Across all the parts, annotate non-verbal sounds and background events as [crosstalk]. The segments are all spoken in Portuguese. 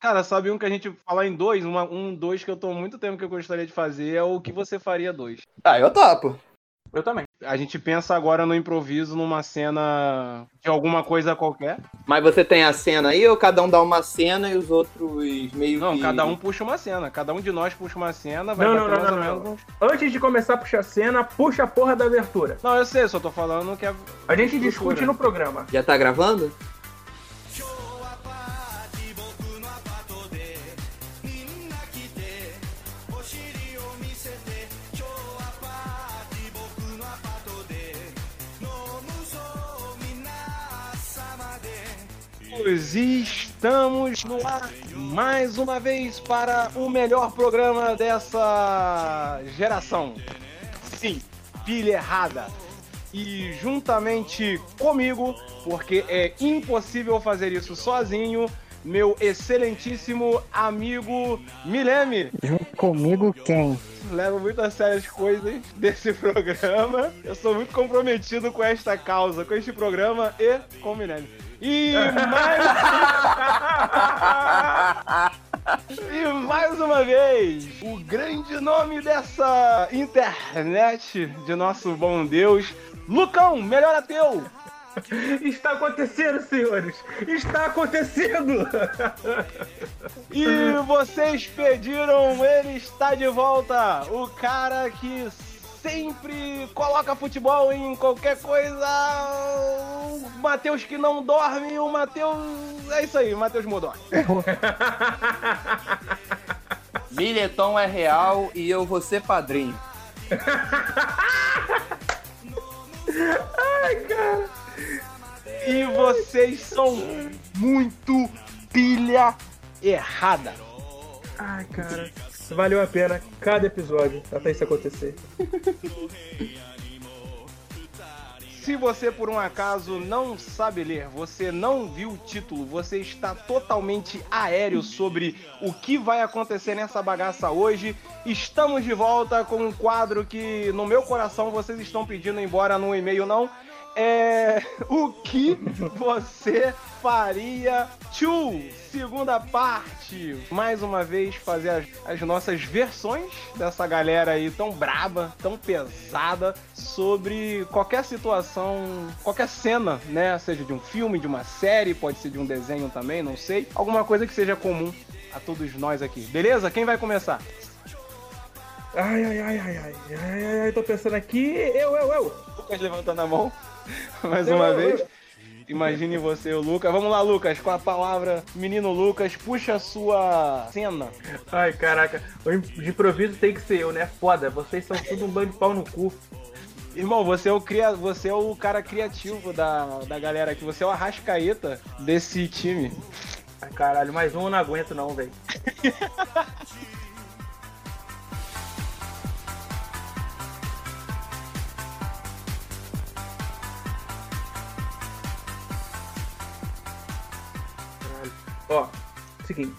Cara, sabe um que a gente falar em dois? Uma, um, dois que eu tô há muito tempo que eu gostaria de fazer é o que você faria dois. Ah, eu topo. Eu também. A gente pensa agora no improviso, numa cena de alguma coisa qualquer. Mas você tem a cena aí ou cada um dá uma cena e os outros meio Não, que... cada um puxa uma cena. Cada um de nós puxa uma cena, vai Não, não, não, não, não. Antes de começar a puxar a cena, puxa a porra da abertura. Não, eu sei, só tô falando que é. A gente discute no programa. Já tá gravando? E estamos no ar mais uma vez para o melhor programa dessa geração. Sim, pilha errada. E juntamente comigo, porque é impossível fazer isso sozinho, meu excelentíssimo amigo Mileme. Junto comigo quem? Levo muito a sério as coisas desse programa. Eu sou muito comprometido com esta causa, com este programa e com o Milene. E mais. [laughs] e mais uma vez, o grande nome dessa internet de nosso bom Deus, Lucão, melhor ateu! Está acontecendo, senhores! Está acontecendo! E vocês pediram, ele está de volta! O cara que sempre coloca futebol em qualquer coisa. O Matheus que não dorme, o Matheus. É isso aí, Matheus Modoni. [laughs] Bilhetom é real e eu vou ser padrinho. Ai, cara! E vocês são muito pilha errada. Ai, cara. Valeu a pena cada episódio até isso acontecer. Se você por um acaso não sabe ler, você não viu o título, você está totalmente aéreo sobre o que vai acontecer nessa bagaça hoje. Estamos de volta com um quadro que no meu coração vocês estão pedindo, embora no e-mail não. É [laughs] o que você faria to segunda parte. Mais uma vez fazer as, as nossas versões dessa galera aí tão braba, tão pesada sobre qualquer situação, qualquer cena, né? Seja de um filme, de uma série, pode ser de um desenho também, não sei. Alguma coisa que seja comum a todos nós aqui. Beleza? Quem vai começar? Ai, ai, ai, ai, ai, ai, ai, ai, tô pensando aqui. Eu, eu, eu. Lucas levantando a mão [laughs] mais uma vez. Imagine você, o Lucas. Vamos lá, Lucas, com a palavra menino Lucas, puxa a sua cena. Ai, caraca. De improviso tem que ser eu, né? Foda. Vocês são tudo um bando de pau no cu. Irmão, você é o, cria... você é o cara criativo da, da galera aqui. Você é o arrascaeta desse time. Ai, caralho, mais um eu não aguento não, velho. [laughs] Ó, seguinte.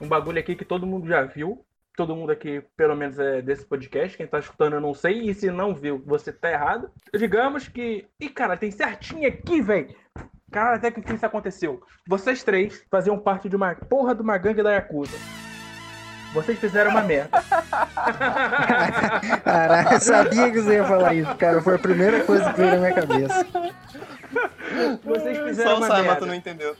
Um bagulho aqui que todo mundo já viu. Todo mundo aqui, pelo menos, é desse podcast. Quem tá escutando, eu não sei. E se não viu, você tá errado. Digamos que. Ih, cara, tem certinho aqui, velho. Cara, até que isso aconteceu. Vocês três faziam parte de uma porra de uma gangue da Yakuza. Vocês fizeram uma merda. [laughs] Caraca, eu sabia que você ia falar isso, cara. Foi a primeira coisa que veio na minha cabeça. Vocês fizeram Só o uma merda. tu não entendeu.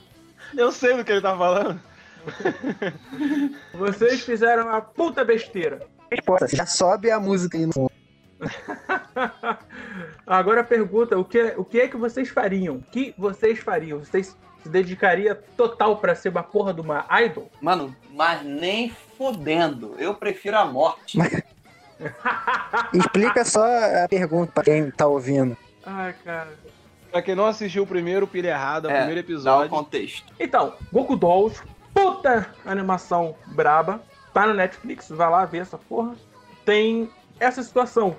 Eu sei do que ele tá falando. [laughs] Vocês fizeram uma puta besteira. Pô, já sobe a música aí no fundo. [laughs] Agora a pergunta, o que, o que é que vocês fariam? O que vocês fariam? Vocês se dedicariam total pra ser uma porra de uma idol? Mano, mas nem fodendo. Eu prefiro a morte. [laughs] Explica só a pergunta pra quem tá ouvindo. Ai, cara. Pra quem não assistiu o primeiro Pilha Errada, o É, primeiro Dá o episódio. contexto. Então, Goku Dolls, puta animação braba. Tá no Netflix, vai lá ver essa porra. Tem essa situação.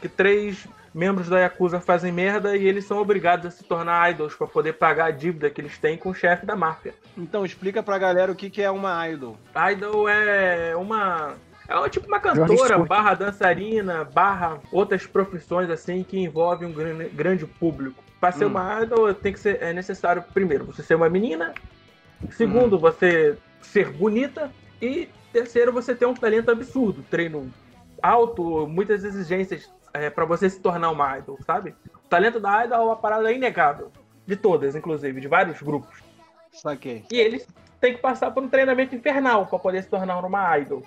Que três membros da Yakuza fazem merda e eles são obrigados a se tornar idols pra poder pagar a dívida que eles têm com o chefe da máfia. Então explica pra galera o que, que é uma idol. Idol é uma. É tipo uma cantora, Jornalista. barra dançarina, barra outras profissões assim que envolvem um gran- grande público. Pra ser Hum. uma idol tem que ser é necessário, primeiro, você ser uma menina. Segundo, você ser bonita. E terceiro, você ter um talento absurdo. Treino alto, muitas exigências é, para você se tornar uma idol, sabe? O talento da idol é uma parada inegável. De todas, inclusive, de vários grupos. Saquei. E eles têm que passar por um treinamento infernal para poder se tornar uma idol.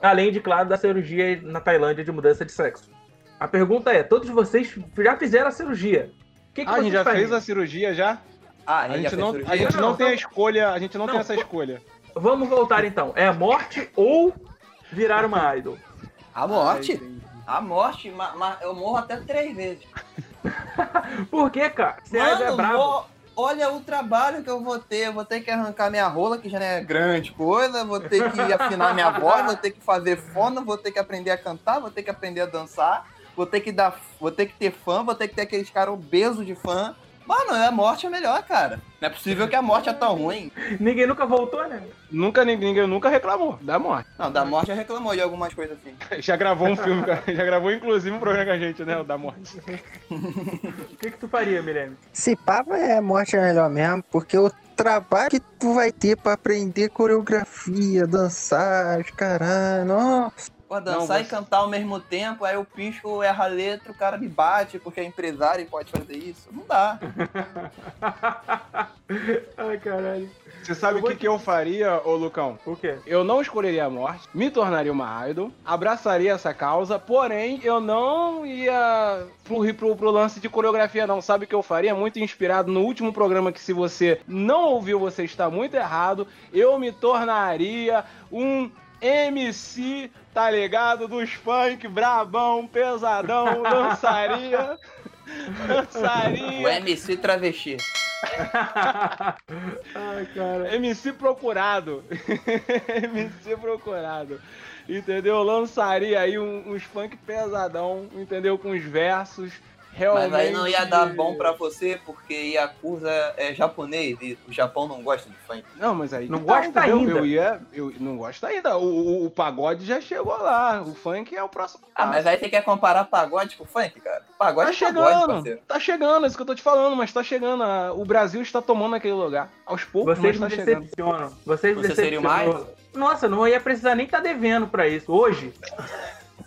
Além de, claro, da cirurgia na Tailândia de mudança de sexo. A pergunta é: todos vocês já fizeram a cirurgia? Que, que Ah, a gente já fez a cirurgia já? Ah, A gente fez não, cirurgia? a gente não Não, tem a não. escolha, a gente não, Não, tem essa escolha. Vamos voltar então. É a morte ou virar uma idol? A morte? A morte, mas eu morro até três vezes. [laughs] Por que, cara? Você é Mano, brabo. mo- olha o trabalho que eu vou ter. Eu vou ter que arrancar minha rola, que já não é grande coisa. Vou ter que afinar minha voz, vou ter que fazer fono, vou ter que aprender a cantar, vou ter que aprender a dançar. Vou ter que dar. Vou ter que ter fã, vou ter que ter aqueles caras obesos de fã. Mano, a morte é melhor, cara. Não é possível que a morte é tão ruim. Ninguém nunca voltou, né? Nunca ninguém, ninguém nunca reclamou da morte. Não, da morte já reclamou de algumas coisas assim. [laughs] Já gravou um filme, já gravou inclusive um programa com a gente, né? O da morte. [laughs] O que, que tu faria, Mireme? Se pá, é morte é melhor mesmo, porque o trabalho que tu vai ter pra aprender coreografia, dançar, os caralho, nossa. Pô, dançar Não, e você- cantar ao mesmo tempo, aí o pisco erra a letra, o cara me bate porque é empresário e pode fazer isso. Não dá. [laughs] Ai, caralho. Você sabe o que, que eu faria, ô Lucão? O quê? Eu não escolheria a morte, me tornaria uma idol, abraçaria essa causa, porém eu não ia fluir pro, pro lance de coreografia, não. Sabe o que eu faria? Muito inspirado no último programa que, se você não ouviu, você está muito errado. Eu me tornaria um MC, tá ligado? Dos funk, brabão, pesadão, [laughs] dançaria. O Dançaria. MC travesti. [laughs] Ai, cara. MC procurado. [laughs] MC procurado. Entendeu? Lançaria aí um- uns funk pesadão, entendeu? Com os versos. Realmente. Mas aí não ia dar bom pra você, porque Yakuza é japonês e o Japão não gosta de funk. Não, mas aí. Não tá, gosta ainda. Eu ia. Eu não gosto ainda. O, o- o pagode já chegou lá. O funk é o próximo. Ah, passo. mas aí você quer comparar pagode com funk, cara? Pagode Tá é pagode, chegando, parceiro. tá chegando, é isso que eu tô te falando, mas tá chegando. a- O Brasil está tomando aquele lugar. Aos poucos, Vocês mas tá chegando. decepcionam. Vocês Você decepcionam. Nossa, não ia precisar nem estar devendo pra isso. Hoje,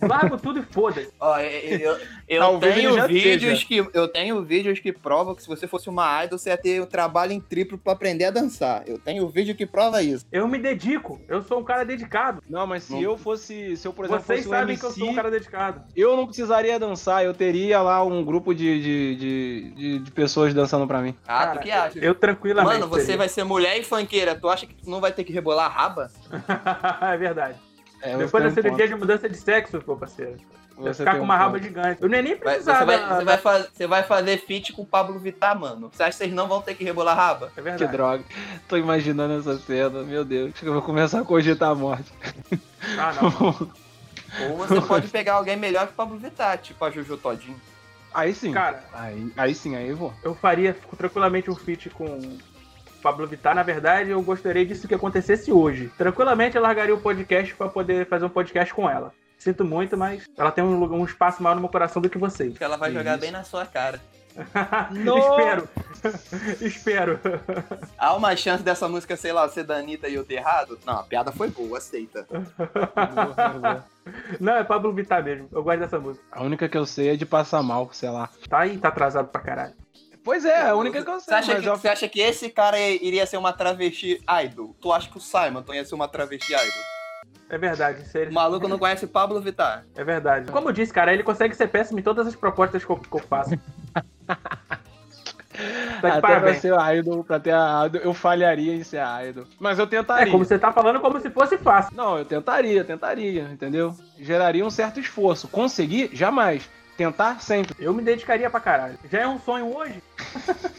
largo tudo e foda-se. Ó, eu, eu, eu tenho vídeos seja. que eu tenho vídeos que provam que se você fosse uma idol, você ia ter o trabalho em triplo pra aprender a dançar. Eu tenho vídeo que prova isso. Eu me dedico. Eu sou um cara dedicado. Não, mas se Não. eu fosse. Se eu, por exemplo, Vocês fosse um sabem MC, que eu sou um cara dedicado. eu não precisaria dançar, eu teria lá um grupo de, de, de, de- de pessoas dançando pra mim. Ah, Cara, tu que acha? Eu tranquilamente. Mano, você seria. vai ser mulher e funkeira. Tu acha que tu não vai ter que rebolar a raba? [laughs] é verdade. É, Depois da um cirurgia ponto. de mudança de sexo, pô, parceiro. Vai Você ficar com um uma ponto. raba gigante. Eu nem nem precisava. você, vai, da- você, vai faz- você vai fazer feat com o Pablo Vittar, mano. Você acha que vocês não vão ter que rebolar a raba? É Que verdade. droga. Tô imaginando essa cena, meu Deus. Acho que eu vou começar a cogitar a morte. Ah, não. [laughs] Ou você pode pegar alguém melhor que o Pablo Vittar, tipo a Juju Todinho. Aí sim. Cara, Aí, aí sim, aí eu vou. eu faria tranquilamente um feat com Pablo Vittar. Na verdade, eu gostaria disso que acontecesse hoje. Tranquilamente, eu largaria o podcast pra poder fazer um podcast com ela. Sinto muito, mas ela tem um, lugar- um espaço maior no meu coração do que vocês. Ela vai jogar isso. bem na sua cara. No- [laughs] Espero. [laughs] Espero. Há uma chance dessa música, sei lá, ser da Anitta e eu ter errado? Não, a piada foi boa, aceita. [laughs] Não, é Pablo Vittar mesmo. Eu gosto dessa música. A única que eu sei é de passar mal, sei lá. Tá aí, tá atrasado pra caralho. Pois é, a única que eu Você sei. acha, mas que, eu- você acha que esse cara iria ser uma travesti idol? Tu acha que o Simon ia ser uma travesti idol? É verdade. Isso O é, maluco não conhece Pablo Vittar. é verdade. Como eu disse, cara, ele consegue ser péssimo em todas as propostas que eu, que eu faço. [laughs] Tá Até pra parabéns. ser idol, pra ter a idol, eu falharia em ser idol. Mas eu É tentaria. como você tá falando como se fosse fácil. Não, eu tentaria, tentaria, entendeu? Geraria um certo esforço. Conseguir, jamais. Tentar, sempre. Eu me dedicaria pra caralho. Já é um sonho hoje? [laughs]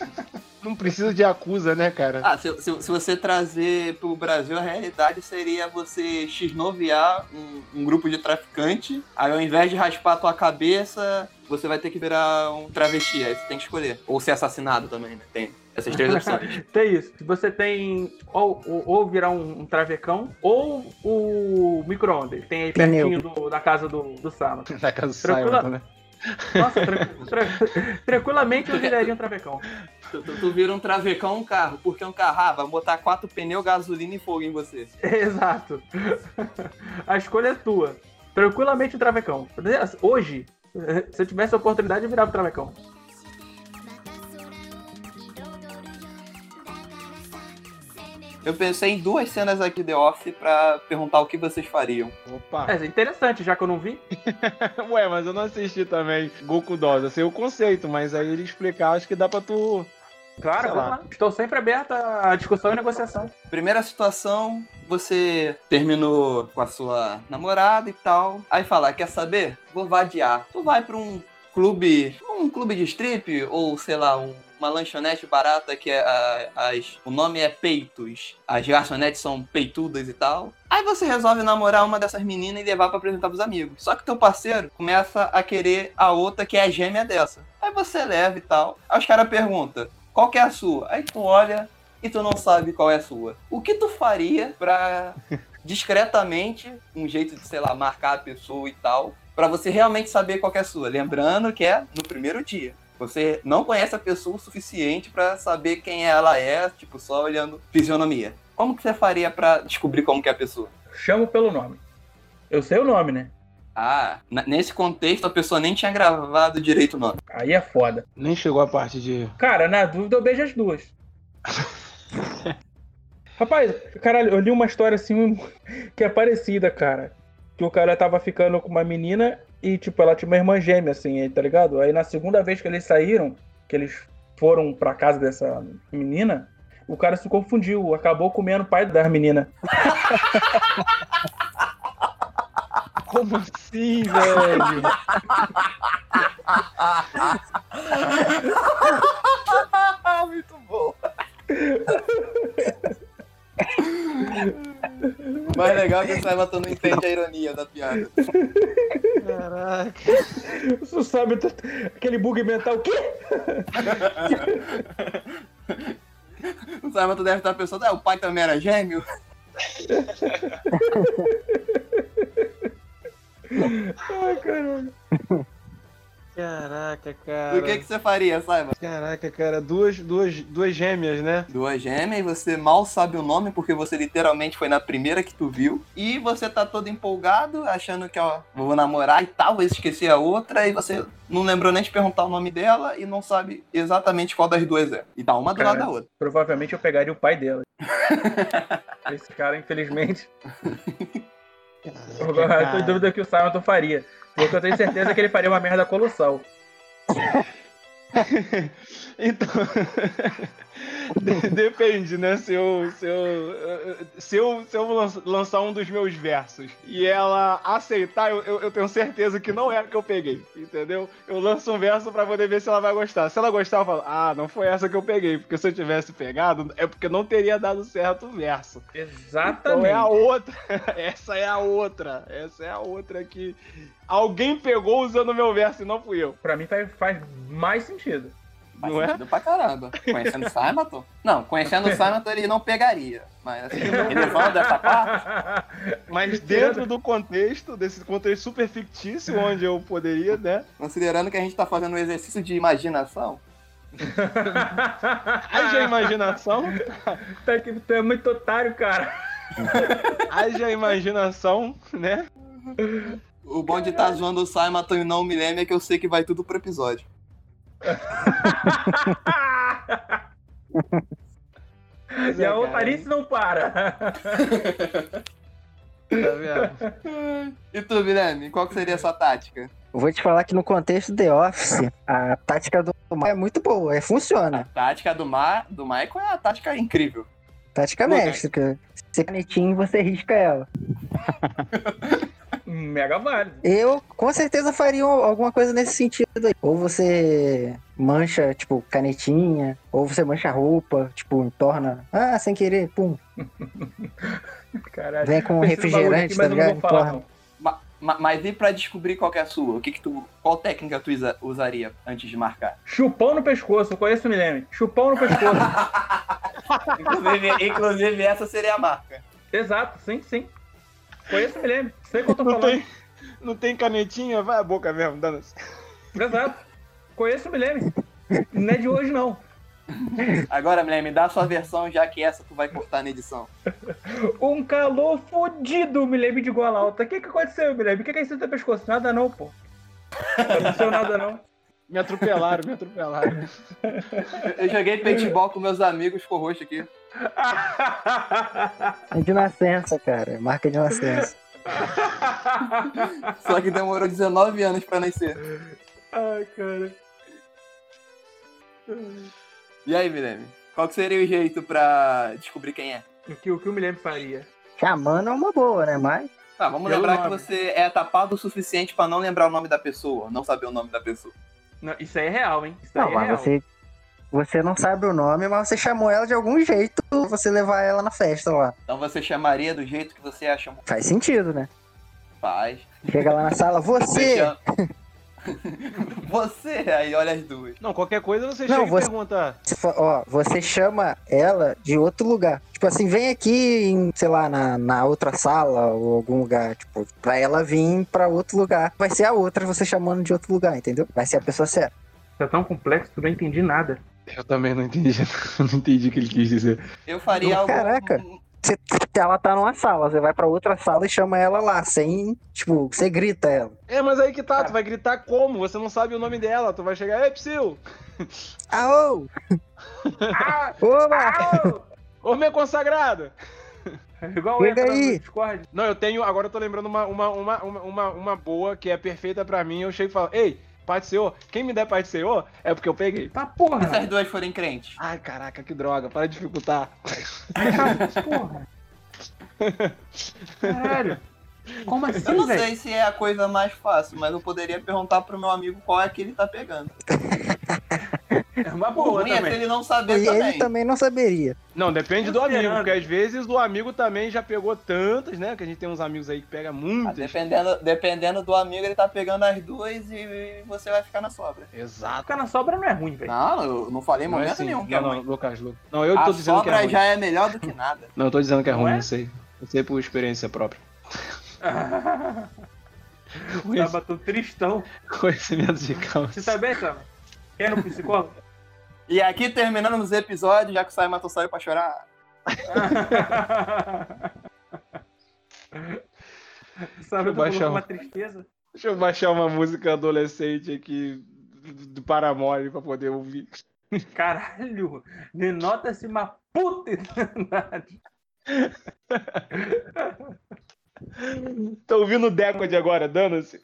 Não precisa de acusa, né, cara? Ah, se, se, se você trazer pro Brasil, a realidade seria você x-noviar um, um grupo de traficante, aí ao invés de raspar a tua cabeça, você vai ter que virar um travesti, aí você tem que escolher. Ou ser assassinado também, né? Tem essas três opções. [laughs] Tem isso. Se você tem ou, ou, ou virar um, um travecão ou o micro-ondas. Tem aí Pneu. pertinho do- da casa do, do Sama. [laughs] Na casa do Tranquila- Simon, né? Nossa, tra- tra- tranquilamente eu viraria um travecão. Tu, tu, tu vira um travecão um carro, porque um carro, ah, vai botar quatro pneus, gasolina e fogo em você. [laughs] Exato. A escolha é tua. Tranquilamente um travecão. Hoje, se eu tivesse a oportunidade, eu virava um travecão. Eu pensei em duas cenas aqui de Office pra perguntar o que vocês fariam. Opa. É interessante, já que eu não vi. [laughs] Ué, mas eu não assisti também Goku Dolls. Eu sei o conceito, mas aí ele explicar, acho que dá pra tu. Claro, vamos lá. lá. Estou sempre aberto à discussão e negociação. Primeira situação, você terminou com a sua namorada e tal. Aí fala, quer saber? Vou vadiar. Tu vai pra um clube, um clube de strip ou sei lá, um- uma lanchonete barata que é a- as, o nome é Peitos. As garçonetes são peitudas e tal. Aí você resolve namorar uma dessas meninas e levar pra apresentar pros amigos. Só que teu parceiro começa a querer a outra que é a gêmea dessa. Aí você leva e tal. Aí os caras perguntam, qual que é a sua? Aí tu olha e tu não sabe qual é a sua. O que tu faria pra [laughs] discretamente, um jeito de, sei lá, marcar a pessoa e tal, pra você realmente saber qual é a sua? Lembrando que é no primeiro dia. Você não conhece a pessoa o suficiente pra saber quem ela é, tipo, só olhando fisionomia. Como que você faria pra descobrir como que é a pessoa? Chamo pelo nome. Eu sei o nome, né? Ah, nesse contexto a pessoa nem tinha gravado direito o nome. Aí é foda. Nem chegou a parte de. Cara, na dúvida eu beijo as duas. [laughs] Rapaz, caralho, eu li uma história assim que é parecida, cara. Que o cara tava ficando com uma menina e, tipo, ela tinha uma irmã gêmea, assim, tá ligado? Aí na segunda vez que eles saíram, que eles foram pra casa dessa menina, o cara se confundiu, acabou comendo o pai da menina. [laughs] Como assim, velho? [laughs] Muito bom. [laughs] O mais legal é que o Saiba não entende a ironia da piada. Caraca. Você sabe aquele bug mental, o quê? O Saiba deve estar pensando, ah, o pai também era gêmeo? Ai, caralho. Caraca, cara. O que, que você faria, Saiba? Caraca, cara, duas, duas, duas gêmeas, né? Duas gêmeas e você mal sabe o nome porque você literalmente foi na primeira que tu viu. E você tá todo empolgado, achando que, ó, vou namorar e tal, vou esquecer a outra. E você não lembrou nem de perguntar o nome dela e não sabe exatamente qual das duas é. E tá uma do Cara. lado da outra. Provavelmente eu pegaria o pai dela. Esse cara, infelizmente, [laughs] eu tô em dúvida que o Simon faria. Porque eu tenho certeza que ele faria uma merda colossal. [laughs] Então. [laughs] de- Depende, né? Se eu, se, eu, se, eu, se eu lan- lançar um dos meus versos e ela aceitar, eu, eu, eu tenho certeza que não é a que eu peguei, entendeu? Eu lanço um verso pra poder ver se ela vai gostar. Se ela gostar, eu falo, ah, não foi essa que eu peguei, porque se eu tivesse pegado, é porque não teria dado certo o verso. Então Exatamente. é a outra. [laughs] Essa é a outra. Essa é a outra que alguém pegou usando o meu verso e não fui eu. Pra mim faz, faz mais sentido. Faz Não é? sentido pra caramba. Conhecendo o Simaton? Não, conhecendo o Simaton ele não pegaria. Mas assim, elevando essa parte, [laughs] Mas dentro do contexto, desse contexto super fictício, onde eu poderia, né? considerando que a gente tá fazendo um exercício de imaginação, [laughs] Haja imaginação, [laughs] Tá que tu é muito otário, cara. haja imaginação, né? O bom de estar tá zoando o Simaton e não o Millennium é que eu sei que vai tudo pro episódio. E é, a otarice não para. Tá vendo? E tu, Millennium, qual que seria a sua tática? Eu vou te falar que no contexto The Office, a tática do Michael é muito boa, é, funciona. A tática do, Ma do Michael é a tática incrível. Tática Pô, mestre. Se canetinho, você risca ela. [laughs] Mega válido. Eu com certeza faria alguma coisa nesse sentido aí. Ou você mancha, tipo, canetinha, ou você mancha a roupa, tipo, torna. Ah, sem querer, pum. [laughs] Caralho. Vem com refrigerante, aqui, tá mas ligado? vou falar, Torna. não. Ma ma mas e pra descobrir qual que é a sua? O que que tu, qual técnica tu usa- usaria antes de marcar? Chupão no pescoço, eu conheço o Milene. Chupão no pescoço. [laughs] Inclusive, inclusive essa seria a marca. Exato, sim, sim. Conheço o Milene. Sei o que eu tô Não falando. tem, não tem canetinha? Vai a boca mesmo, dando-se. Exato. Conheço o Milene. Não é de hoje, não. Agora, Milene, me dá a sua versão, já que essa tu vai cortar na edição. Um calor fodido, lembro de gola alta. O que que aconteceu, lembro? O que que é isso no teu pescoço? Nada não, pô. Não aconteceu nada não. Me atropelaram, me atropelaram. Eu joguei paintball com meus amigos, ficou roxo aqui. É de nascença, cara. Marca de nascença. Só que demorou 19 anos pra nascer. Ai, cara. E aí, Milene? Qual que seria o jeito pra descobrir quem é? O que o, que o Milene faria? Chamando é uma boa, né? Mas Tá, vamos Pelo lembrar que nome. você é tapado o suficiente pra não lembrar o nome da pessoa, não saber o nome da pessoa. Não, isso aí é real, hein? Isso Não, aí é mas real. você, você não sabe o nome, mas você chamou ela de algum jeito pra você levar ela na festa lá. Então você chamaria do jeito que você acha Faz sentido, né? faz. Chega lá na sala, [laughs] você! chama- [laughs] você, aí olha as duas. Não, qualquer coisa você Não, chega você- e pergunta. Ó, você chama ela de outro lugar. Tipo assim, vem aqui, em, sei lá, na, na outra sala ou algum lugar. Tipo, pra ela vir pra outro lugar. Vai ser a outra você chamando de outro lugar, entendeu? Vai ser a pessoa certa. Tá tão complexo que eu não entendi nada. Eu também não entendi. [laughs] não entendi o que ele quis dizer. Eu faria algo. Caraca. Você, ela tá numa sala, você vai pra outra sala e chama ela lá, sem. Tipo, você grita ela. É, mas aí que tá, tu vai gritar como? Você não sabe o nome dela. Tu vai chegar, ei, Psyu! Aô! Ah! Oba! Ô, minha consagrada! É igual Chega entra aí. Discord. Não, eu tenho. Agora eu tô lembrando uma, uma, uma, uma, uma, uma boa que é perfeita pra mim. Eu chego e falo, ei, Do Senhor, quem me der do Senhor é porque eu peguei. Tá E se porra. as duas forem crentes? Ai, caraca, que droga, para de dificultar. Porra. Caralho. Como Eu assim, não velho? sei se é a coisa mais fácil, mas eu poderia perguntar pro meu amigo qual é que ele tá pegando. [laughs] É uma boa é também. ele não E saber ele também. também não saberia. Não, depende do amigo, porque às vezes o amigo também já pegou tantas, né? Que a gente tem uns amigos aí que pega Ah, muitas. dependendo, dependendo do amigo, ele tá pegando as duas e você vai ficar na sobra. Exato. Ficar na sobra não é ruim, velho. Não, eu não falei em é momento assim. nenhum que não, é não. Lucas, Lucas. Não, eu A tô dizendo que é sobra ruim. já é melhor do que nada. Não, eu tô dizendo que é Não ruim, é? eu sei. Eu sei por experiência própria. [laughs] O Saba tô tristão. [laughs] Conhecimento de causa. Você tá bem, Saba? Quer no psicólogo? E aqui terminando os episódios, já que o Sai Matou saiu pra chorar. [laughs] Sabe, eu baixar um- uma tristeza. Deixa eu baixar uma música adolescente aqui do Paramore pra poder ouvir. Caralho, denota-se uma puta [laughs] idade. [laughs] Tô ouvindo o Decode agora, dando-se.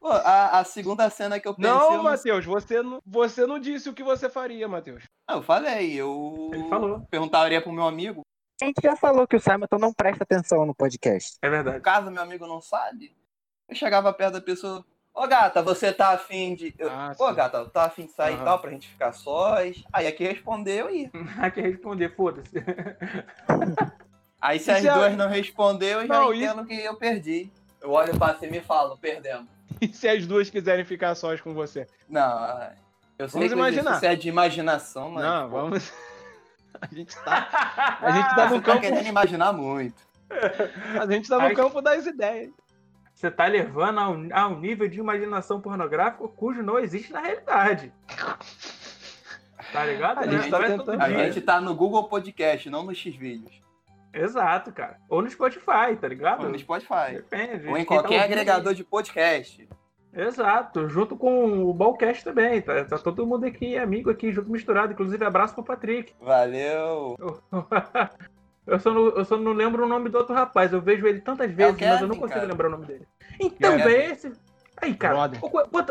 Pô, a, a segunda cena que eu pensei. Não, eu, Matheus, você não, você não disse o que você faria, Matheus. Ah, eu falei, eu Ele falou. perguntaria pro meu amigo. A gente já falou que o Simonton não presta atenção no podcast. É verdade. Caso meu amigo não sabe, eu chegava perto da pessoa. Ô gata, você tá afim de. Ah, Ô sim. gata, tá afim de sair e tal pra gente ficar sós? Aí aqui respondeu e. [laughs] Aqui responder, foda-se. [laughs] Aí se as a- duas não respondeu, eu já Não, e- entendo que eu perdi. Eu olho pra cima e falo, perdemos. [laughs] E se as duas quiserem ficar sós com você? Não, eu sei Vamos que imaginar. isso é de imaginação, mas. não, pô, vamos. [laughs] A gente tá, [laughs] a gente tá Você no tá campo, querendo imaginar muito. a gente tá no campo das ideias. Você tá levando a um, a um nível de imaginação pornográfico cujo não existe na realidade. Tá ligado? A Não gente é- tá é tentando- A gente tá no Google Podcast, não no X-Vídeos. Exato, cara. Ou no Spotify, tá ligado? Ou no Spotify. Depende. Ou em tá qualquer ouvindo- agregador de podcast. Exato, junto com o Ballcast também. Tá, tá todo mundo aqui, amigo aqui, junto misturado. Inclusive, abraço pro Patrick. Valeu. [laughs] Eu só, não, eu só não lembro o nome do outro rapaz. Eu vejo ele tantas vezes, mas eu não Kevin, consigo cara. lembrar o nome dele. Então, Kevin. velho, esse. Aí, cara. Brother.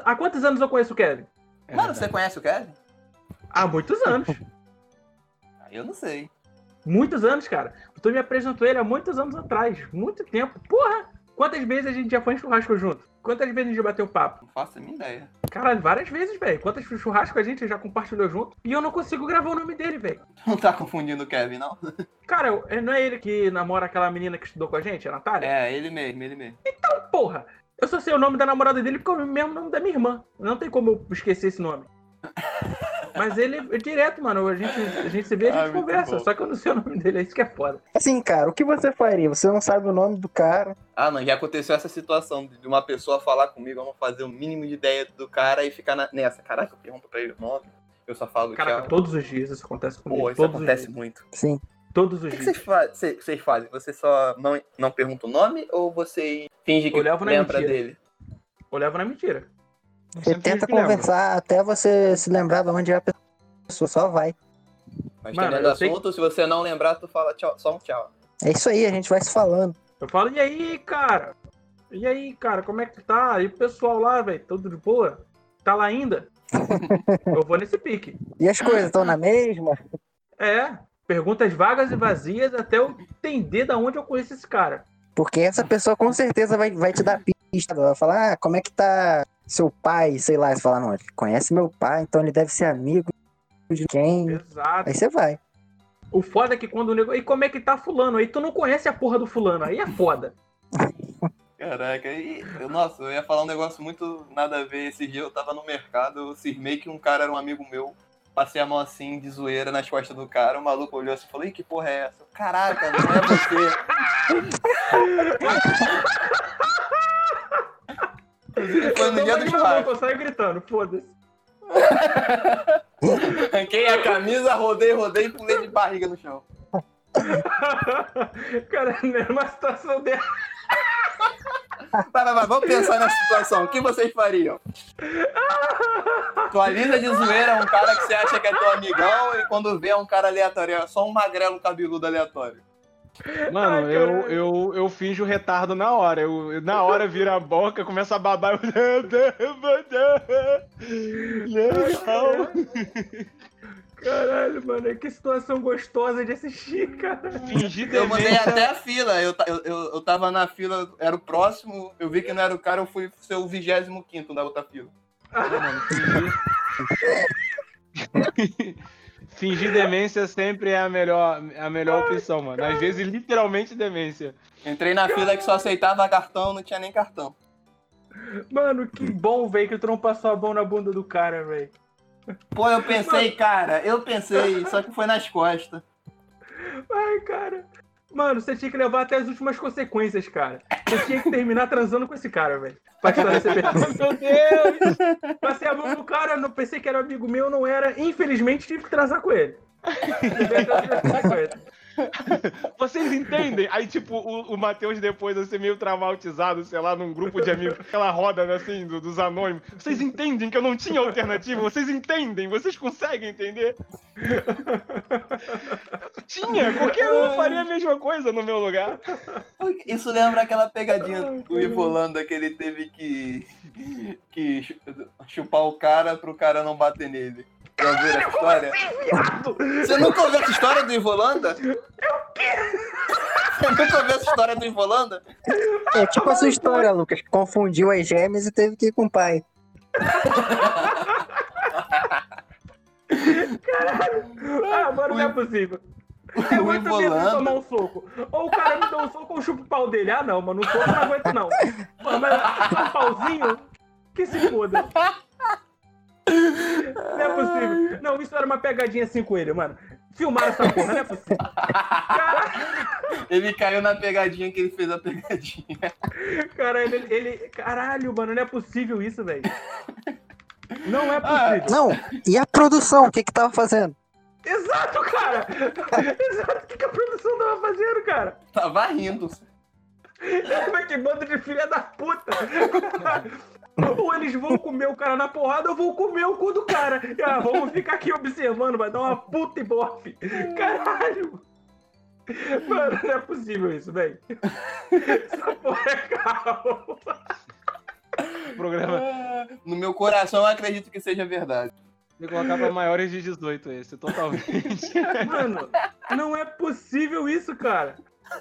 há quantos anos eu conheço o Kevin? É Mano, verdade. você conhece o Kevin? Há muitos anos. [laughs] Ah, Eu não sei. muitos anos, cara. Tu me apresentou ele há muitos anos atrás. Muito tempo. Porra! Quantas vezes a gente já foi em churrasco junto? Quantas vezes a gente já bateu papo? Não faço a minha ideia. Caralho, várias vezes, velho. Quantas churrascos a gente já compartilhou junto? E eu não consigo gravar o nome dele, velho. [laughs] Não tá confundindo o Kevin, não? [laughs] Cara, é- não é ele que namora aquela menina que estudou com a gente, a Natália? É, ele mesmo, ele mesmo. Então, porra! Eu só sei o nome da namorada dele porque é o mesmo nome da minha irmã. Não tem como eu esquecer esse nome. [laughs] Mas ele é direto, mano. A gente, a gente se vê, a Ah, gente muito conversa. bom. Só que eu não sei o nome dele, é isso que é foda. Assim, cara, o que você faria? Você não sabe o nome do cara. Ah, não, já aconteceu essa situação de uma pessoa falar comigo, eu não fazer o mínimo de ideia do cara e ficar na- nessa. Caraca, eu pergunto pra ele o nome, eu só falo Caraca, tchau. todos os dias isso acontece comigo. Pô, isso todos acontece os dias. muito. Sim. Todos O os que, que dias. fa- cê- vocês fazem? Você só não, não pergunta o nome ou você finge que Eu levo na lembra mentira. dele? Eu levo na mentira. Você tenta que conversar até você se lembrar de onde é a pessoa. Só vai. Mas Mano, terminando o eu sei assunto, se você não lembrar, tu fala tchau, só um tchau. É isso aí, a gente vai se falando. Eu falo, e aí, cara? E aí, cara, como é que tá? E o pessoal lá, velho? Tudo de boa? Tá lá ainda? [laughs] eu vou nesse pique. E as coisas estão na mesma? É, perguntas vagas e vazias até eu entender da onde eu conheço esse cara. Porque essa pessoa com certeza vai, vai te dar pista. Vai falar, ah, como é que tá seu pai? Sei lá. Você fala, não, ele conhece meu pai, então ele deve ser amigo de quem? Exato. Aí você vai. O foda é que quando o nego. E como é que tá fulano? Aí tu não conhece a porra do fulano. Aí é foda. Caraca, e, eu- nossa, eu ia falar um negócio muito nada a ver. Esse dia eu tava no mercado, eu cismei que um cara era um amigo meu. Passei a mão assim, de zoeira, nas costas do cara. O maluco olhou assim e falou: Ih, que porra é essa? Caraca, não é você. [laughs] Foi no Eu dia dos pais. Eu saio gritando, foda-se. [laughs] Arranquei a camisa, rodei, rodei e pulei de barriga no chão. [laughs] cara, não é uma situação dessa. Vai, vai, vai, vamos pensar nessa situação. O que vocês fariam? Tua lisa de zoeira é um cara que você acha que é teu amigão e quando vê é um cara aleatório, é só um magrelo cabeludo aleatório. Mano, Ai, eu, eu, eu finjo retardo na hora. Eu, eu- na hora vira a boca, começa a babar. Eu... Caralho, mano, que situação gostosa de assistir, cara. Fingir Eu mandei demência. até a fila, eu, eu, eu, eu tava na fila, era o próximo, eu vi que não era o cara, eu fui ser o 25 da outra fila. Mano, fingir... [laughs] fingir demência sempre é a melhor, a melhor opção, mano. Às vezes, literalmente demência. Entrei na fila que só aceitava cartão, não tinha nem cartão. Mano, que bom, velho, que tu não passou a mão na bunda do cara, velho. Pô, eu pensei, cara, eu pensei, só que foi nas costas. Ai, cara. Mano, você tinha que levar até as últimas consequências, cara. Você tinha que terminar transando com esse cara, velho. Pra te dar esse. Meu Deus! Passei a mão no cara, não pensei que era amigo meu, não era. Infelizmente, tive que transar com ele. [laughs] [laughs] Vocês entendem? Aí, tipo, o, o Matheus depois, assim, meio traumatizado, sei lá, num grupo de amigos, aquela roda, né, assim, do- dos anônimos. Vocês entendem que eu não tinha alternativa? Vocês entendem? Vocês conseguem entender? tinha! Qualquer um faria a mesma coisa no meu lugar. Isso lembra aquela pegadinha do Ivo Holanda que ele teve que, que chu- chupar o cara pro cara não bater nele. Já viu essa história? Você nunca ouviu essa história do Ivo Holanda? Você nunca ouviu essa história do Ivo Holanda? É tipo a sua história, Lucas, que confundiu as gêmeas e teve que ir com o pai. Ah, mano, não é possível. É muito Holanda. tomar um soco. Ou o cara me dá um soco ou eu chupo o pau dele. Ah, não, mano, um soco eu não aguento, não. Mas um pauzinho, que se foda. Não é possível. Não, isso era uma pegadinha assim com ele, mano. Filmaram essa porra, não é possível. Caralho, Ele caiu na pegadinha que ele fez a pegadinha. caralho, ele, ele- Caralho, mano, não é possível isso, velho. Não é Ah, possível. Não, e a produção, o que que tava fazendo? Exato, cara! Exato, o que, que a produção tava fazendo, cara? Tava rindo. Mas que bando de filha da puta! Ou eles vão comer o cara na porrada, ou vou comer o cu do cara. Ah, vamos ficar aqui observando, vai dar uma puta ibope. Caralho! Mano, não é possível isso, velho. Essa porra é calma. Programa Ah, No meu coração eu acredito que seja verdade. tem que colocar pra maiores de 18 esse, totalmente. Mano, não é possível isso, cara.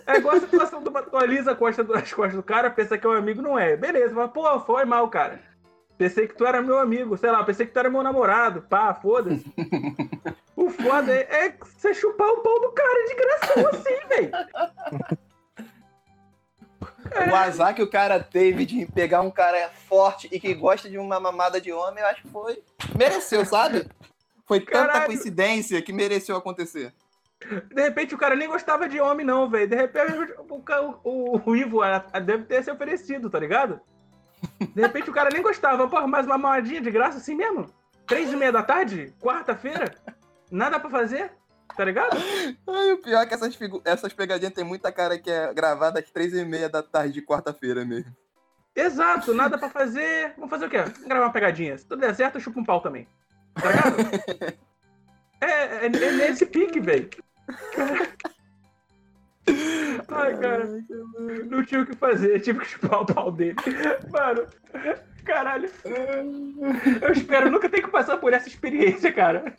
É igual a situação do atualiza a costa do- as costas do cara, pensa que é um amigo, não é. Beleza, mas pô, foi mal, cara. Pensei que tu era meu amigo, sei lá, pensei que tu era meu namorado, pá, foda-se. [laughs] O foda é, é você chupar o pau do cara de graça assim, velho. O azar que o cara teve de pegar um cara forte e que gosta de uma mamada de homem, eu acho que foi. Mereceu, sabe? Foi tanta Caralho. coincidência que mereceu acontecer. De repente o cara nem gostava de homem, não, velho. De repente o, o, o Ivo a- a- deve ter se oferecido, tá ligado? De repente o cara nem gostava. Porra, mais uma mamadinha de graça assim mesmo? Três e meia da tarde? Quarta-feira? Nada pra fazer? Tá ligado? Ai, o pior é que essas, essas pegadinhas tem muita cara que é gravada às três e meia da tarde de quarta-feira mesmo. Exato, nada pra fazer. Vamos fazer o quê? Vamos gravar uma pegadinha. Se tudo der certo, eu chupo um pau também. Tá ligado? [laughs] é, é, é nesse pique, velho. Ai, cara. Não tinha o que fazer, tive que chupar o pau dele. Mano, caralho. Eu espero nunca ter que passar por essa experiência, cara.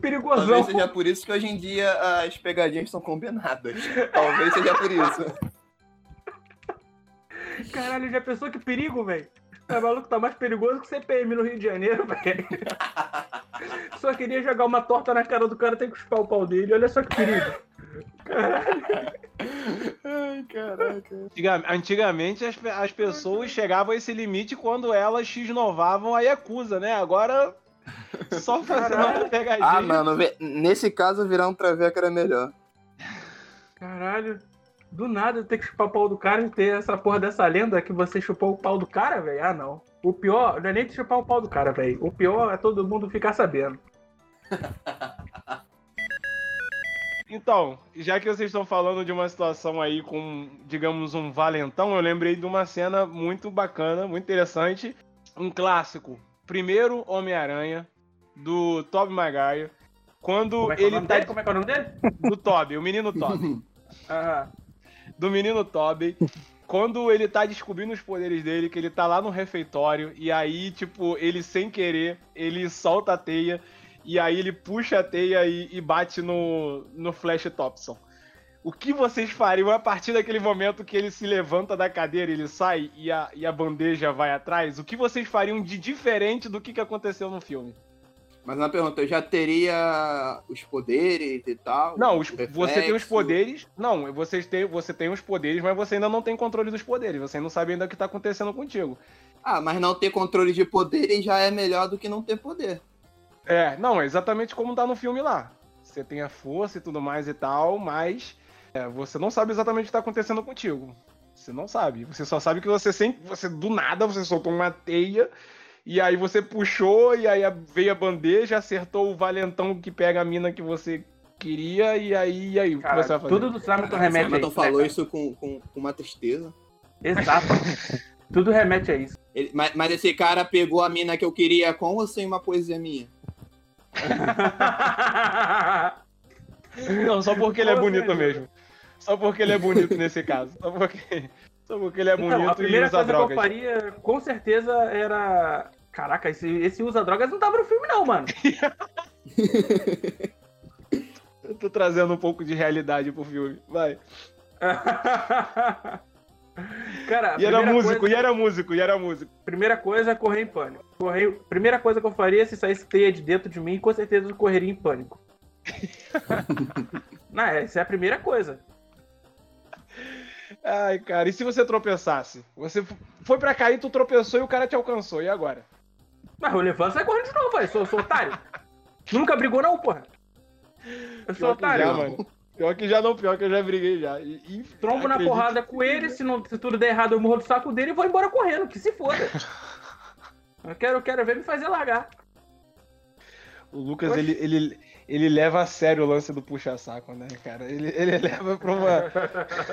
Perigosão. Talvez seja por isso que hoje em dia as pegadinhas são combinadas. Talvez seja por isso. Caralho, já pensou que perigo, velho? Tá maluco, tá mais perigoso que CPM no Rio de Janeiro, velho. Só queria jogar uma torta na cara do cara, tem que chupar o pau dele. Olha só que perigo. Ai, caraca. Antiga- Antigamente as, as pessoas chegavam a esse limite quando elas x-novavam a Yakuza, né? Agora só fazendo uma pegadinha. Ah, mano, nesse caso virar um traveco era melhor. Caralho. Do nada ter que chupar o pau do cara e ter essa porra dessa lenda que você chupou o pau do cara, velho. Ah, não. O pior não é nem de chupar o pau do cara, velho. O pior é todo mundo ficar sabendo. [laughs] Então, já que vocês estão falando de uma situação aí com, digamos, um valentão, eu lembrei de uma cena muito bacana, muito interessante. Um clássico. Primeiro Homem-Aranha, do Tobey Maguire. Quando Como é que é o ele nome tá. dele? Como é que é o nome dele? Do Tobey, o menino Tobey. [laughs] Ah, do menino Tobey. Quando ele tá descobrindo os poderes dele, que ele tá lá no refeitório, e aí, tipo, ele sem querer, ele solta a teia, e aí ele puxa a teia e, e bate no, no Flash Thompson. O que vocês fariam a partir daquele momento que ele se levanta da cadeira, ele sai e a, e a bandeja vai atrás? O que vocês fariam de diferente do que, que aconteceu no filme? Mas uma pergunta, eu já teria os poderes e tal? Não, os- você tem os poderes. Não, vocês têm, você tem os poderes, mas você ainda não tem controle dos poderes. Você não sabe ainda o que tá acontecendo contigo. Ah, mas não ter controle de poderes já é melhor do que não ter poder. É, não, é exatamente como tá no filme lá. Você tem a força e tudo mais e tal, mas é, você não sabe exatamente o que tá acontecendo contigo. Você não sabe. Você só sabe que você sempre. Você, do nada, você soltou uma teia. E aí você puxou, e aí veio a bandeja, acertou o valentão que pega a mina que você queria, e aí, e aí o que você vai fazer? tudo do Simon remete a isso. falou né, isso com, com, com uma tristeza. Exato. [laughs] tudo remete a isso. Ele- mas, mas esse cara pegou a mina que eu queria com ou sem uma poesia minha? [laughs] Não, só porque ele é bonito mesmo. Só porque ele é bonito nesse caso. Só porque, só porque ele é bonito Então, a e primeira usa coisa drogas. que eu faria, com certeza, era. Caraca, esse, esse usa drogas não tava no filme, não, mano. [laughs] Eu tô trazendo um pouco de realidade pro filme. Vai. [laughs] Cara, E era músico, coisa, e era músico, e era músico. primeira coisa é correr em pânico. Correr, primeira coisa que eu faria se saísse teia de dentro de mim, com certeza eu correria em pânico. [laughs] não, essa é a primeira coisa. Ai, cara, e se você tropeçasse? Você foi pra cair, tu tropeçou e o cara te alcançou. E agora? Mas eu levanto e sai correndo de novo, velho. Sou, sou otário. Nunca brigou, não, porra. Eu sou Pior otário. já, mano. Pior que já não, pior que eu já briguei já. E, Trombo na acredite- porrada com ele, se, não, se tudo der errado eu morro do saco dele e vou embora correndo, que se foda. Eu quero, eu quero ver me fazer largar. O Lucas, ele, ele, ele leva a sério o lance do puxa-saco, né, cara? Ele, ele [laughs] leva pra uma.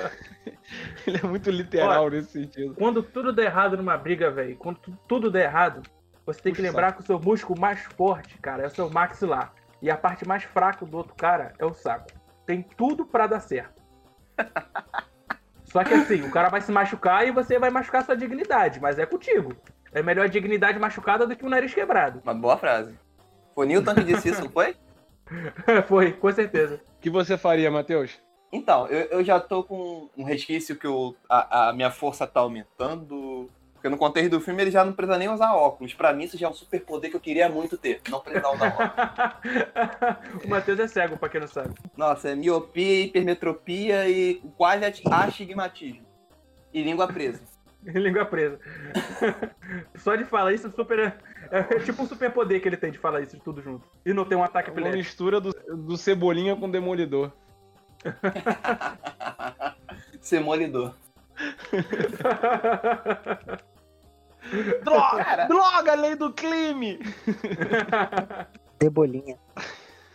[laughs] ele é muito literal nesse sentido. Quando tudo der errado numa briga, velho, quando tu- tudo der errado, você tem que Puxa lembrar que o seu músculo mais forte, cara, é o seu maxilar. E a parte mais fraca do outro cara é o saco. Tem tudo pra dar certo. [laughs] Só que assim, o cara vai se machucar e você vai machucar sua dignidade, mas é contigo. É melhor a dignidade machucada do que o nariz quebrado. Uma boa frase. Foi Newton que disse isso, não foi? [laughs] Foi, com certeza. O que você faria, Matheus? Então, eu, eu já tô com um resquício que eu, a, a minha força tá aumentando. Porque no contexto do filme ele já não precisa nem usar óculos. Pra mim, isso já é um superpoder que eu queria muito ter. Não precisar usar óculos. [laughs] o Matheus é cego, pra quem não sabe. Nossa, é miopia, hipermetropia e quase ati- astigmatismo. E língua presa. [laughs] Língua presa. [laughs] Só de falar isso, super. É, é tipo um superpoder que ele tem de falar isso tudo junto. E não ter um ataque Uma epilético. mistura do, do Cebolinha com Demolidor. Semolidor. Droga! Cara. Droga, lei do crime! [laughs]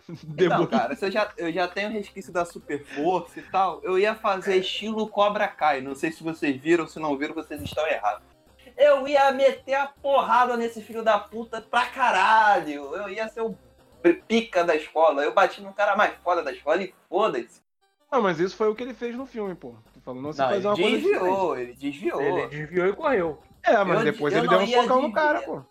Então, Demolidor. cara, se eu já, eu já tenho resquício da super força e tal, eu ia fazer estilo Cobra Kai. Não sei se vocês viram, se não viram, vocês estão errados. Eu ia meter a porrada nesse filho da puta pra caralho. Eu ia ser o pica da escola. Eu bati no cara mais foda da escola e foda-se. Não, mas isso foi o que ele fez no filme, pô. Tô falando você Não, fazer ele uma coisa diferente. desviou, ele desviou. Ele desviou e correu. É, mas Eu- depois eu ele não deu um ia socão no cara, pô.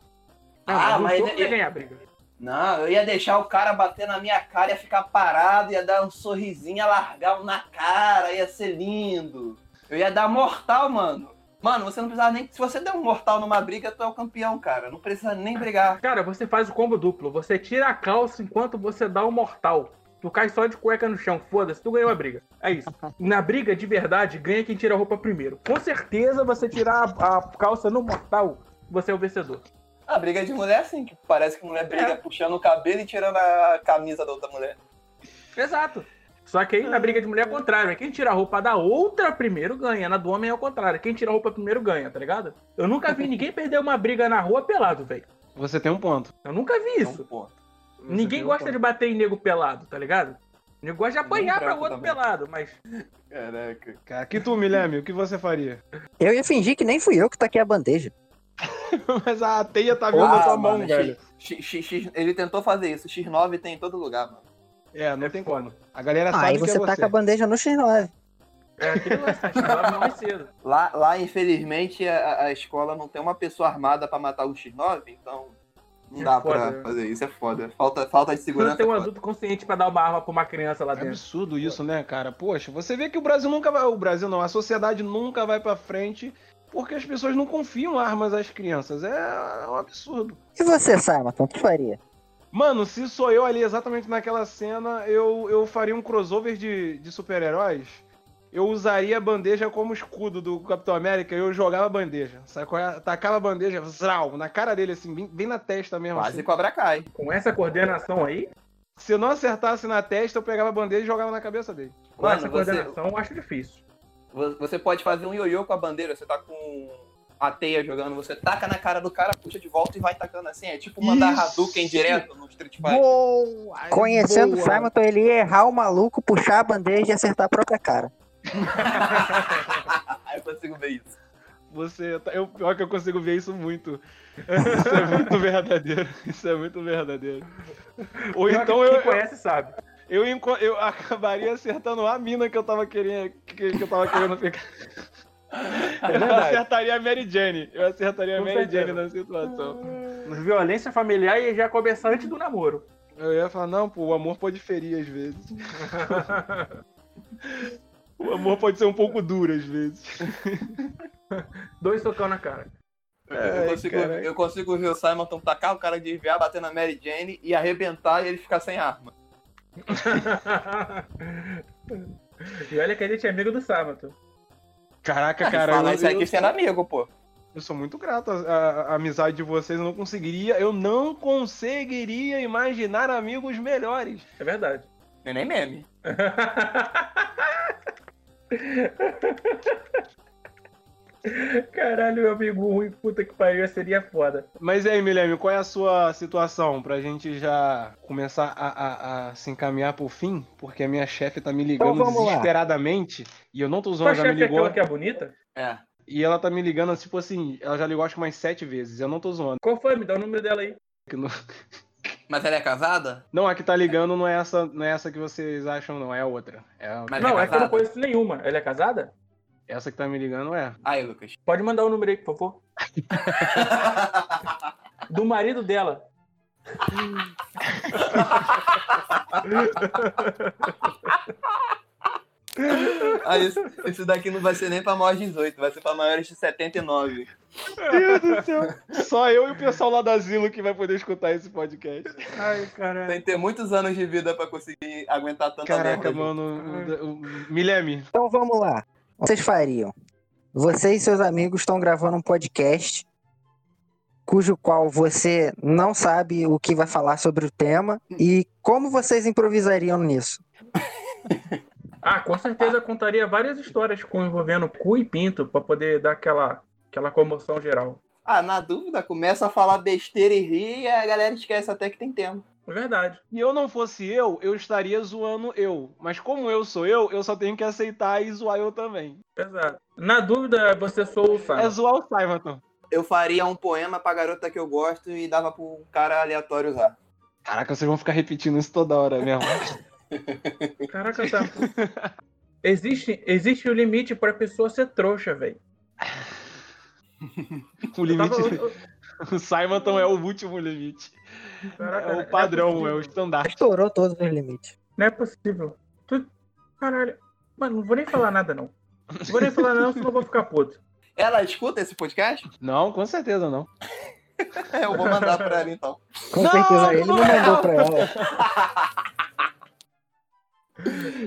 Ah, o mas ele- ia ganhar a briga. Não, eu ia deixar o cara bater na minha cara, ia ficar parado, ia dar um sorrisinho, ia largar um na cara, ia ser lindo. Eu ia dar mortal, mano. Mano, você não precisava nem. Se você der um mortal numa briga, tu é o campeão, cara. Não precisa nem brigar. Cara, você faz o combo duplo. Você tira a calça enquanto você dá o mortal. Tu cai só de cueca no chão. Foda-se, tu ganhou a briga. É isso. [laughs] Na briga de verdade, ganha quem tira a roupa primeiro. Com certeza, você tirar a, a calça no mortal, você é o vencedor. A briga de mulher, assim, que parece que mulher briga É. puxando o cabelo e tirando a camisa da outra mulher. Exato. Só que aí na briga de mulher é o contrário. É quem tira a roupa da outra primeiro ganha. Na do homem é o contrário. Quem tira a roupa primeiro ganha, tá ligado? Eu nunca vi ninguém perder uma briga na rua pelado, velho. Você tem um ponto. Eu nunca vi isso. Então, pô. Você Ninguém gosta ponto. de bater em nego pelado, tá ligado? Nego gosta de apanhar pra outro também. pelado, mas. Caraca. Cara, que tu, Mileme, o que você faria? [laughs] Eu ia fingir que nem fui eu que taquei a bandeja. Mas a teia tá vindo Ah, na tua mão, mano, velho. X, X- X- ele tentou fazer isso. X9 tem em todo lugar, mano. É, não É tem foda. como. A galera Ah, sabe aí que você é taca você. a bandeja no X9. É lance, chegava mais cedo. Lá, lá infelizmente, a, a escola não tem uma pessoa armada pra matar o X9, então não É dá foda, pra né? fazer isso. É foda. Falta, falta de Não segurança. tem um é foda. adulto consciente pra dar uma arma pra uma criança lá É dentro. absurdo isso, né, cara? Poxa, você vê que o Brasil nunca vai. O Brasil não, a sociedade nunca vai pra frente porque as pessoas não confiam armas às crianças. É um absurdo. E você, Simon, o que faria? Mano, se sou eu ali exatamente naquela cena, eu, eu faria um crossover de, de super-heróis. Eu usaria a bandeja como escudo do Capitão América e eu jogava a bandeja. Sacou? Tacava a bandeja, zrau, na cara dele, assim, bem, bem na testa mesmo. Quase assim. Cobra Kai. Com essa coordenação aí, Se eu não acertasse na testa, eu pegava a bandeja e jogava na cabeça dele. com Mano, essa você- coordenação, eu acho difícil. Vo- Você pode fazer um ioiô com a bandeira, você tá com a teia jogando, você taca na cara do cara, puxa de volta e vai tacando assim. É tipo mandar Isso. Hadouken direto no Street Fighter. Boa! Conhecendo o Boa. Simon, ele ia errar o maluco, puxar a bandeja e acertar a própria cara. [laughs] Eu consigo ver isso. Você, tá- eu, pior que eu consigo ver isso muito. Isso é muito verdadeiro. Isso é muito verdadeiro. Ou Pior que então quem eu, eu, conhece sabe. eu, enco- eu acabaria acertando a mina que eu tava querendo, que, que eu tava querendo ficar. É Eu acertaria a Mary Jane. Eu acertaria a Mary certeza. Jane na situação. Violência familiar ia já começar antes do namoro. Eu ia falar, não, pô, o amor pode ferir às vezes. [laughs] O amor pode ser um pouco duro às vezes. [laughs] Dois socão na cara. eu, Ai, consigo, eu consigo ver o Simonton tacar o cara de desviar, bater na Mary Jane e arrebentar e ele ficar sem arma. [laughs] e olha que a gente é amigo do sábado. Caraca, cara, Fala eu, isso aqui eu, sendo amigo, pô. eu sou muito grato à amizade de vocês. Eu não conseguiria, eu não conseguiria imaginar amigos melhores. É verdade. Não é nem meme. [laughs] Caralho, meu amigo ruim, puta que pariu, seria foda. Mas e aí, Milene, qual é a sua situação pra gente já começar a, a- a se encaminhar pro fim? Porque a minha chefe tá me ligando Então vamos lá. desesperadamente e eu não tô usando, ela já me chefe é ligou. aquela que é bonita? É. E ela tá me ligando, tipo assim, ela já ligou acho que umas sete vezes. Eu não tô zoando. Qual foi? Me dá o número dela aí. [laughs] Mas ela é casada? Não, a que tá ligando não é essa, não é essa que vocês acham, não, é a outra. É a- Mas não, é é que eu não conheço nenhuma. Ela é casada? Essa que tá me ligando é. Aí, Lucas. Pode mandar o número aí, por favor. [laughs] Do marido dela. [laughs] Ah, isso, isso daqui não vai ser nem pra maiores de 18, vai ser pra maiores de 79. Meu Deus do céu. Só eu e o pessoal lá da Asilo que vai poder escutar esse podcast. Ai, caralho. Tem que ter muitos anos de vida pra conseguir aguentar tanta Caraca, merda. mano. Mileme, Então vamos lá. Vocês fariam? Você e seus amigos estão gravando um podcast cujo qual você não sabe o que vai falar sobre o tema e como vocês improvisariam nisso? [laughs] Ah, com certeza contaria várias histórias com envolvendo cu e pinto pra poder dar aquela, aquela comoção geral. Ah, na dúvida, começa a falar besteira e rir e a galera esquece até que tem tema. É verdade. E eu não fosse eu, eu estaria zoando eu. Mas como eu sou eu, eu só tenho que aceitar e zoar eu também. Exato. Na dúvida, você sou o Simon. É zoar o Simon. Eu faria um poema pra garota que eu gosto e dava pro cara aleatório usar. Caraca, vocês vão ficar repetindo isso toda hora mesmo. [laughs] Caraca, tá. Existe, existe o limite pra pessoa ser trouxa, velho. [laughs] o limite. tava- eu- [laughs] O Simon é o último limite. Caraca, É não o padrão, é o possível. estandarte. Estourou todos os limites. Não é possível. Tu... Caralho. Mano, não vou nem falar nada, não. Não vou nem falar nada, senão eu vou ficar puto. Ela escuta esse podcast? [laughs] Não, com certeza não. eu vou mandar pra ela então. Com Não, certeza ele não não é. mandou pra ela.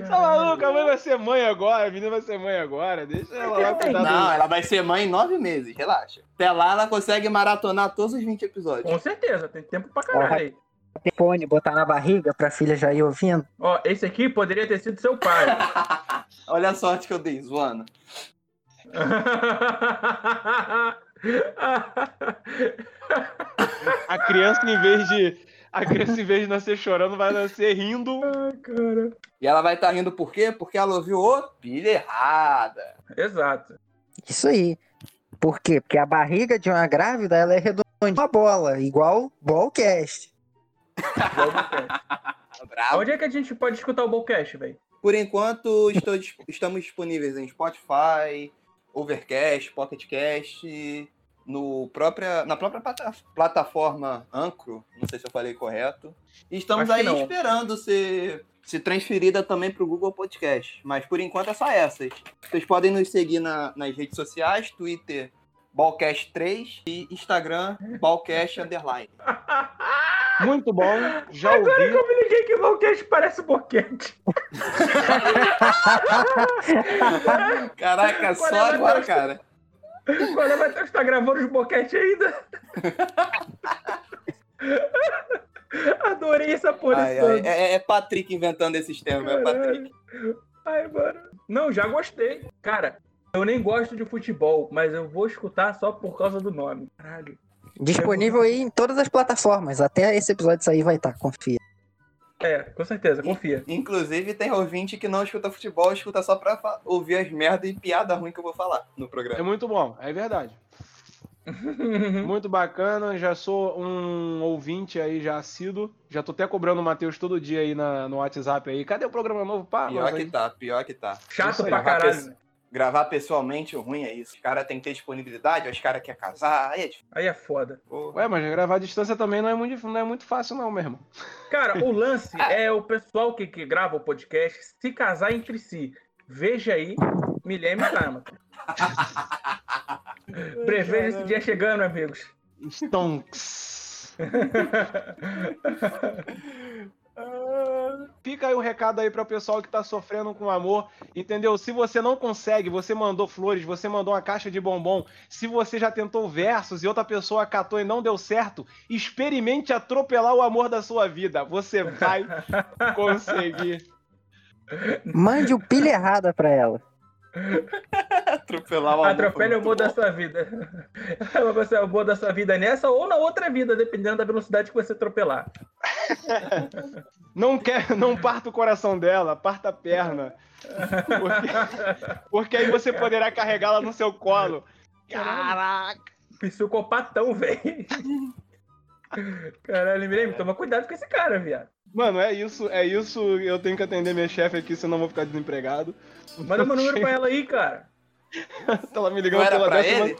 Tá maluco? A mãe vai ser mãe agora, a menina vai ser mãe agora. Deixa ela lá cuidar Não, do... ela vai ser mãe em nove meses, relaxa. Até lá ela consegue maratonar todos os 20 episódios. Com certeza, tem tempo pra caralho aí. Telefone, botar na barriga pra filha já ir ouvindo. Ó, esse aqui poderia ter sido seu pai. [laughs] Olha a sorte que eu dei, zoando. [laughs] A criança, em vez de. A criança, em vez de nascer chorando, vai nascer rindo. Ai, cara. E ela vai estar rindo por quê? Porque ela ouviu o pilha errada. Exato. Isso aí. Por quê? Porque a barriga de uma grávida ela é redondinha uma bola, igual Ballcast. Igual o Ballcast. [laughs] Bravo. Onde é que a gente pode escutar o Ballcast, velho? Por enquanto, estou estamos disponíveis em Spotify, Overcast, Pocketcast, no própria, na própria plata- plataforma Anchor, não sei se eu falei correto. E estamos Acho que aí não. esperando ser, ser transferida também para o Google Podcast. Mas por enquanto é só essas. Vocês podem nos seguir na- nas redes sociais, Twitter, Ballcast3 e Instagram, Ballcast Underline. [laughs] Muito bom, já Agora que ouvi. eu me liguei que o Ballcast parece boquete. [laughs] Caraca, só agora, cara. A Matheus tá gravando os boquete ainda. [laughs] Adorei essa porra é, é Patrick inventando esse sistema, é Patrick. Ai, mano. Não, já gostei. Cara, eu nem gosto de futebol, mas eu vou escutar só por causa do nome. Caralho. Disponível aí em todas as plataformas. Até esse episódio sair vai estar, confia. É, com certeza, confia. Inclusive, tem ouvinte que não escuta futebol, escuta só pra ouvir as merdas e piada ruim que eu vou falar no É programa. muito bom, é verdade. [laughs] Muito bacana, já sou um ouvinte aí já assíduo. Já tô até cobrando o Matheus todo dia aí na- no WhatsApp aí. Cadê o programa novo? Pá, Pior que aí- tá, pior que tá. Chato pra rapaz. caralho. Gravar pessoalmente, o ruim é isso. Os caras têm que ter disponibilidade, os caras querem casar, aí é difícil. Aí é foda. Ué, mas gravar à distância também não é muito, não é muito fácil não, meu irmão. Cara, o lance [laughs] é o pessoal que, que grava o podcast se casar entre si. Veja aí, Milene Sama. [laughs] Preveja esse dia chegando, amigos. Stonks. [laughs] Fica aí o recado aí para o pessoal que tá sofrendo com amor, entendeu? Se você não consegue, você mandou flores, você mandou uma caixa de bombom, se você já tentou versos e outra pessoa catou e não deu certo, experimente atropelar o amor da sua vida. Você vai [laughs] conseguir. Mande o pilha errada pra ela. [laughs] Atropelar o amor. Atropele o amor da sua vida. Você é o amor da sua vida nessa ou na outra vida, dependendo da velocidade que você atropelar. Não quer, não parta o coração dela, parta a perna. Porque, porque aí você poderá carregá-la no seu colo. Caraca! Psicopatão, velho. Caralho, Milene, toma cuidado com esse cara, viado. Mano, é isso, é isso. Eu tenho que atender minha chefe aqui, senão eu vou ficar desempregado. Manda meu número pra ela aí, cara. [laughs] Ela me ligando pela décima. ele?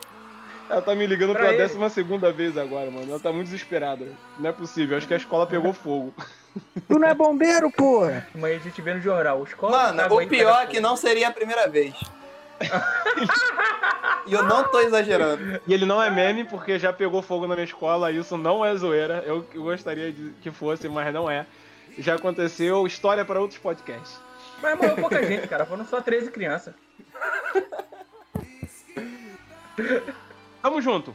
Ela tá me ligando Pra pela ele. décima segunda vez agora, mano. Ela tá muito desesperada. Não é possível. Acho que a escola pegou fogo. [laughs] Tu não é bombeiro, porra! Amanhã a gente vê no jornal. Escola Mano, água o pior é que não seria a primeira vez. e eu não tô exagerando. E ele não é meme porque já pegou fogo na minha escola. Isso não é zoeira. Eu, eu gostaria de que fosse, mas não é. Já aconteceu. História para outros podcasts. Mas morreu pouca gente, cara. Foram só 13 crianças. Tamo junto.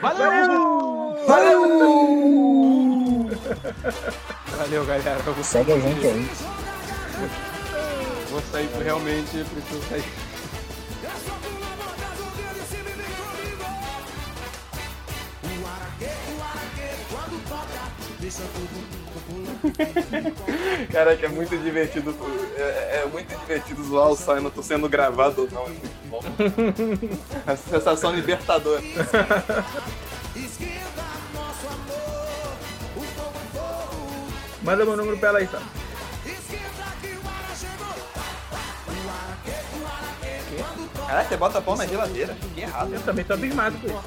Valeu! Valeu! Valeu, galera. Eu vou, Segue a gente aí. vou sair realmente, preciso sair. [laughs] Caraca, é muito divertido. É, é muito divertido zoar o Simon, tô sendo gravado ou não, é muito bom. [laughs] A sensação libertadora. Manda meu número pra ela aí, tá? Caraca, você bota pão na geladeira. Que errado. Eu também tô abismado com isso.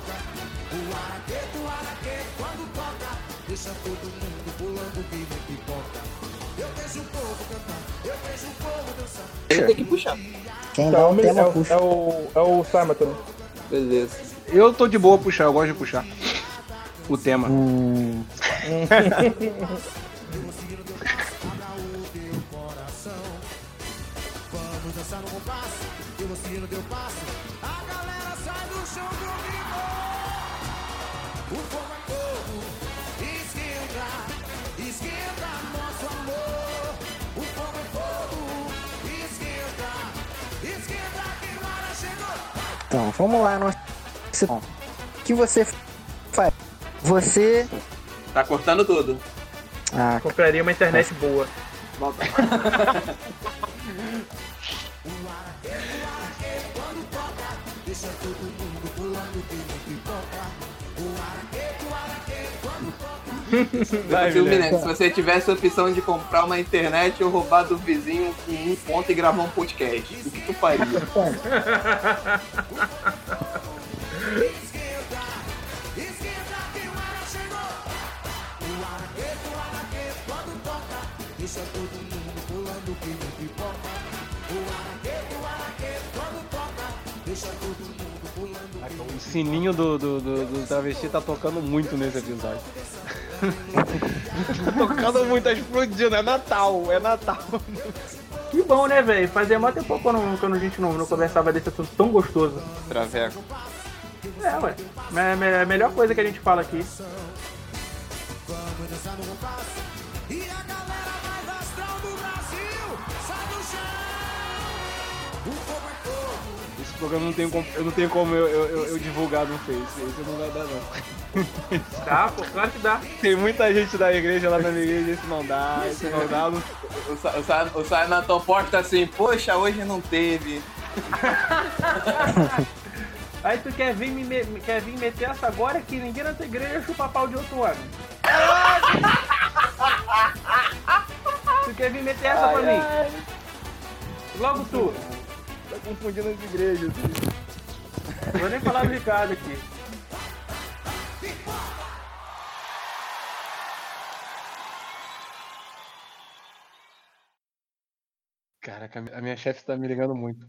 Ele tem que puxar. Quem dá é, o tema o, puxa. é o, é o Simon também. Beleza. Eu tô de boa puxar, eu gosto de puxar. O tema. Hum, [laughs] vamos lá. Nós... O que você faz? Você. Tá cortando tudo. Ah, Compraria uma internet boa. [laughs] [laughs] Vai, né? Se você tivesse a opção de comprar uma internet ou roubar do vizinho com um ponto e gravar um podcast, o que tu faria? O sininho do, do, do, do travesti tá tocando muito nesse episódio. Tocando muito, tá explodindo. É Natal, é Natal. Que bom, né, velho? Fazia mó tempo quando, quando a gente não, não conversava desse assunto tão gostoso. Traveco. É, ué. É a melhor coisa que a gente fala aqui. Esse programa não tem como, eu não tenho como eu, eu, eu- eu divulgar no Face. Esse não vai dar, não. [laughs] Dá, pô, claro que dá. Tem muita gente da igreja lá na minha igreja, esse não dá, esse não dá. Não... O, Sa- o, Sa- o Sayanaton posta assim, poxa, hoje não teve. [laughs] Aí tu quer vir, me, me- quer vir meter essa agora que ninguém na tua igreja chupa pau de outro homem. [laughs] tu quer vir meter essa pra mim? Logo tu. Tá confundindo as igrejas. Não vou nem falar do Ricardo aqui. Caraca, a minha chefe tá me ligando muito.